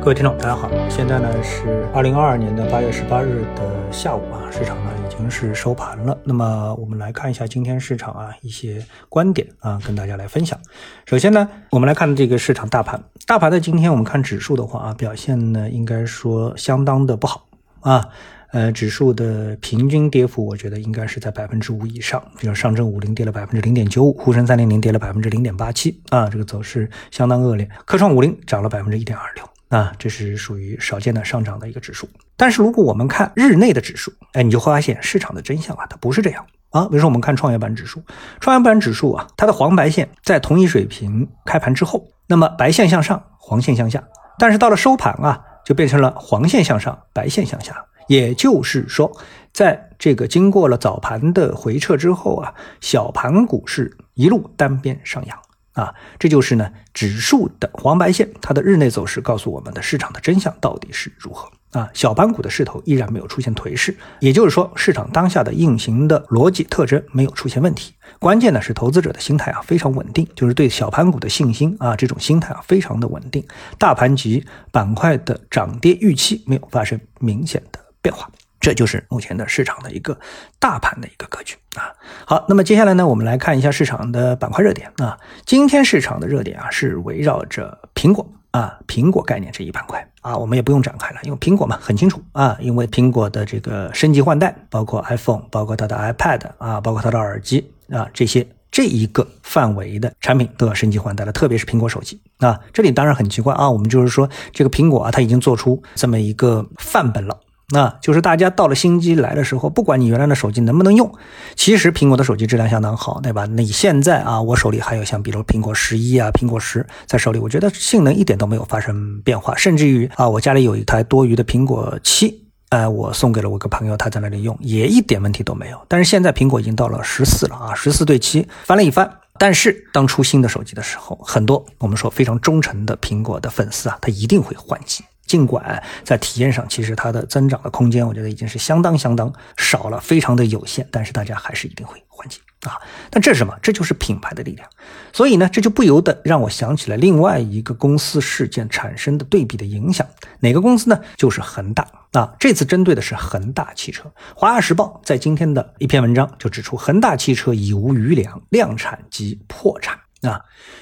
各位听众，大家好，现在呢是二零二二年的八月十八日的下午啊，市场呢已经是收盘了。那么我们来看一下今天市场啊一些观点啊，跟大家来分享。首先呢，我们来看这个市场大盘，大盘的今天我们看指数的话啊，表现呢应该说相当的不好啊。呃，指数的平均跌幅，我觉得应该是在百分之五以上。比如上证五零跌了百分之零点九五，沪深三零零跌了百分之零点八七啊，这个走势相当恶劣。科创五零涨了百分之一点二六啊，这是属于少见的上涨的一个指数。但是如果我们看日内的指数，哎，你就会发现市场的真相啊，它不是这样啊。比如说我们看创业板指数，创业板指数啊，它的黄白线在同一水平开盘之后，那么白线向上，黄线向下，但是到了收盘啊，就变成了黄线向上，白线向下。也就是说，在这个经过了早盘的回撤之后啊，小盘股市一路单边上扬啊，这就是呢指数的黄白线，它的日内走势告诉我们的市场的真相到底是如何啊？小盘股的势头依然没有出现颓势，也就是说，市场当下的运行的逻辑特征没有出现问题。关键呢是投资者的心态啊非常稳定，就是对小盘股的信心啊这种心态啊非常的稳定，大盘及板块的涨跌预期没有发生明显的。变化，这就是目前的市场的一个大盘的一个格局啊。好，那么接下来呢，我们来看一下市场的板块热点啊。今天市场的热点啊是围绕着苹果啊，苹果概念这一板块啊，我们也不用展开了，因为苹果嘛很清楚啊，因为苹果的这个升级换代，包括 iPhone，包括它的 iPad 啊，包括它的耳机啊，这些这一个范围的产品都要升级换代了，特别是苹果手机啊。这里当然很奇怪啊，我们就是说这个苹果啊，它已经做出这么一个范本了。那就是大家到了新机来的时候，不管你原来的手机能不能用，其实苹果的手机质量相当好，对吧？你现在啊，我手里还有像比如苹果十一啊、苹果十在手里，我觉得性能一点都没有发生变化，甚至于啊，我家里有一台多余的苹果七，哎，我送给了我个朋友，他在那里用也一点问题都没有。但是现在苹果已经到了十四了啊，十四对七翻了一番。但是当出新的手机的时候，很多我们说非常忠诚的苹果的粉丝啊，他一定会换机。尽管在体验上，其实它的增长的空间，我觉得已经是相当相当少了，非常的有限。但是大家还是一定会换机啊！但这是什么？这就是品牌的力量。所以呢，这就不由得让我想起了另外一个公司事件产生的对比的影响。哪个公司呢？就是恒大啊！这次针对的是恒大汽车。华夏时报在今天的一篇文章就指出，恒大汽车已无余粮，量产即破产。啊，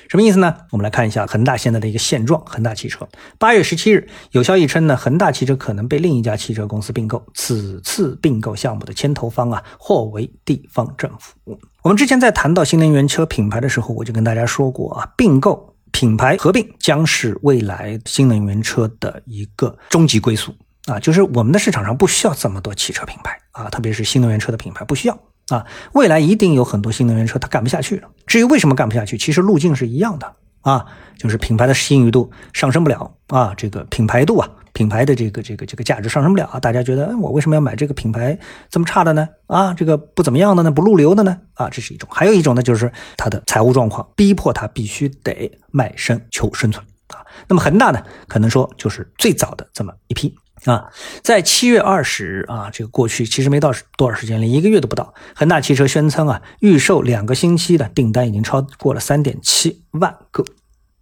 什么意思呢？我们来看一下恒大现在的一个现状。恒大汽车八月十七日有消息称呢，恒大汽车可能被另一家汽车公司并购。此次并购项目的牵头方啊，或为地方政府。我们之前在谈到新能源车品牌的时候，我就跟大家说过啊，并购品牌合并将是未来新能源车的一个终极归宿啊，就是我们的市场上不需要这么多汽车品牌啊，特别是新能源车的品牌不需要。啊，未来一定有很多新能源车它干不下去了。至于为什么干不下去，其实路径是一样的啊，就是品牌的信誉度上升不了啊，这个品牌度啊，品牌的这个这个这个价值上升不了啊。大家觉得我为什么要买这个品牌这么差的呢？啊，这个不怎么样的呢，不入流的呢？啊，这是一种。还有一种呢，就是它的财务状况逼迫它必须得卖身求生存啊。那么恒大呢，可能说就是最早的这么一批。啊，在七月二十日啊，这个过去其实没到多少时间，连一个月都不到。恒大汽车宣称啊，预售两个星期的订单已经超过了三点七万个。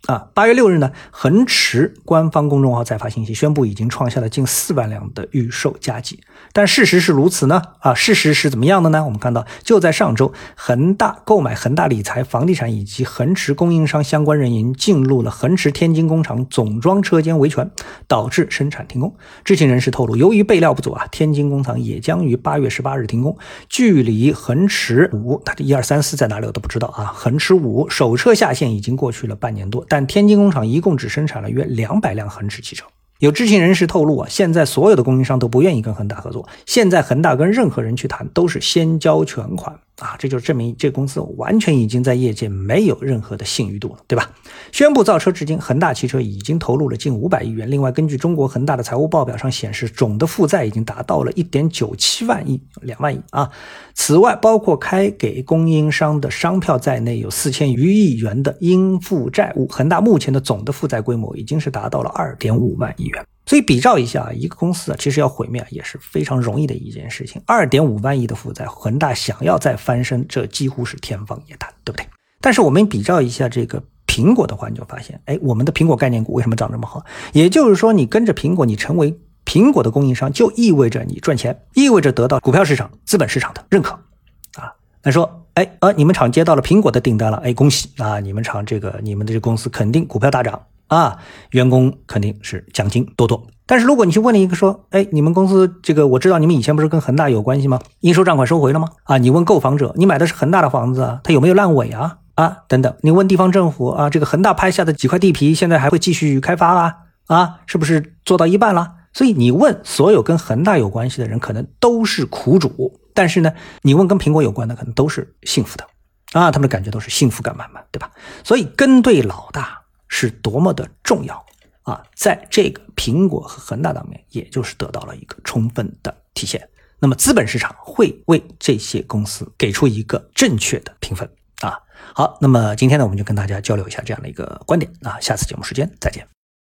啊，八月六日呢，恒驰官方公众号再发信息，宣布已经创下了近四万辆的预售佳绩。但事实是如此呢？啊，事实是怎么样的呢？我们看到，就在上周，恒大购买恒大理财房地产以及恒驰供应商相关人员进入了恒驰天津工厂总装车间维权，导致生产停工。知情人士透露，由于备料不足啊，天津工厂也将于八月十八日停工。距离恒驰五，它的一二三四在哪里我都不知道啊。恒驰五首车下线已经过去了半年多。但天津工厂一共只生产了约两百辆恒驰汽车。有知情人士透露啊，现在所有的供应商都不愿意跟恒大合作。现在恒大跟任何人去谈，都是先交全款。啊，这就证明这公司完全已经在业界没有任何的信誉度了，对吧？宣布造车至今，恒大汽车已经投入了近五百亿元。另外，根据中国恒大的财务报表上显示，总的负债已经达到了一点九七万亿，两万亿啊。此外，包括开给供应商的商票在内，有四千余亿元的应付债务。恒大目前的总的负债规模已经是达到了二点五万亿元。所以比照一下，一个公司啊，其实要毁灭也是非常容易的一件事情。二点五万亿的负债，恒大想要再翻身，这几乎是天方夜谭，对不对？但是我们比照一下这个苹果的话，你就发现，哎，我们的苹果概念股为什么涨这么好？也就是说，你跟着苹果，你成为苹果的供应商，就意味着你赚钱，意味着得到股票市场、资本市场的认可啊。那说，哎，呃，你们厂接到了苹果的订单了，哎，恭喜啊！你们厂这个，你们的这公司肯定股票大涨啊，员工肯定是奖金多多。但是如果你去问了一个说，哎，你们公司这个我知道你们以前不是跟恒大有关系吗？应收账款收回了吗？啊，你问购房者，你买的是恒大的房子啊，它有没有烂尾啊？啊，等等，你问地方政府啊，这个恒大拍下的几块地皮现在还会继续开发啊？啊，是不是做到一半了？所以你问所有跟恒大有关系的人，可能都是苦主，但是呢，你问跟苹果有关的，可能都是幸福的啊，他们的感觉都是幸福感满满，对吧？所以跟对老大是多么的重要。啊，在这个苹果和恒大当面，也就是得到了一个充分的体现。那么资本市场会为这些公司给出一个正确的评分啊。好，那么今天呢，我们就跟大家交流一下这样的一个观点啊。下次节目时间再见。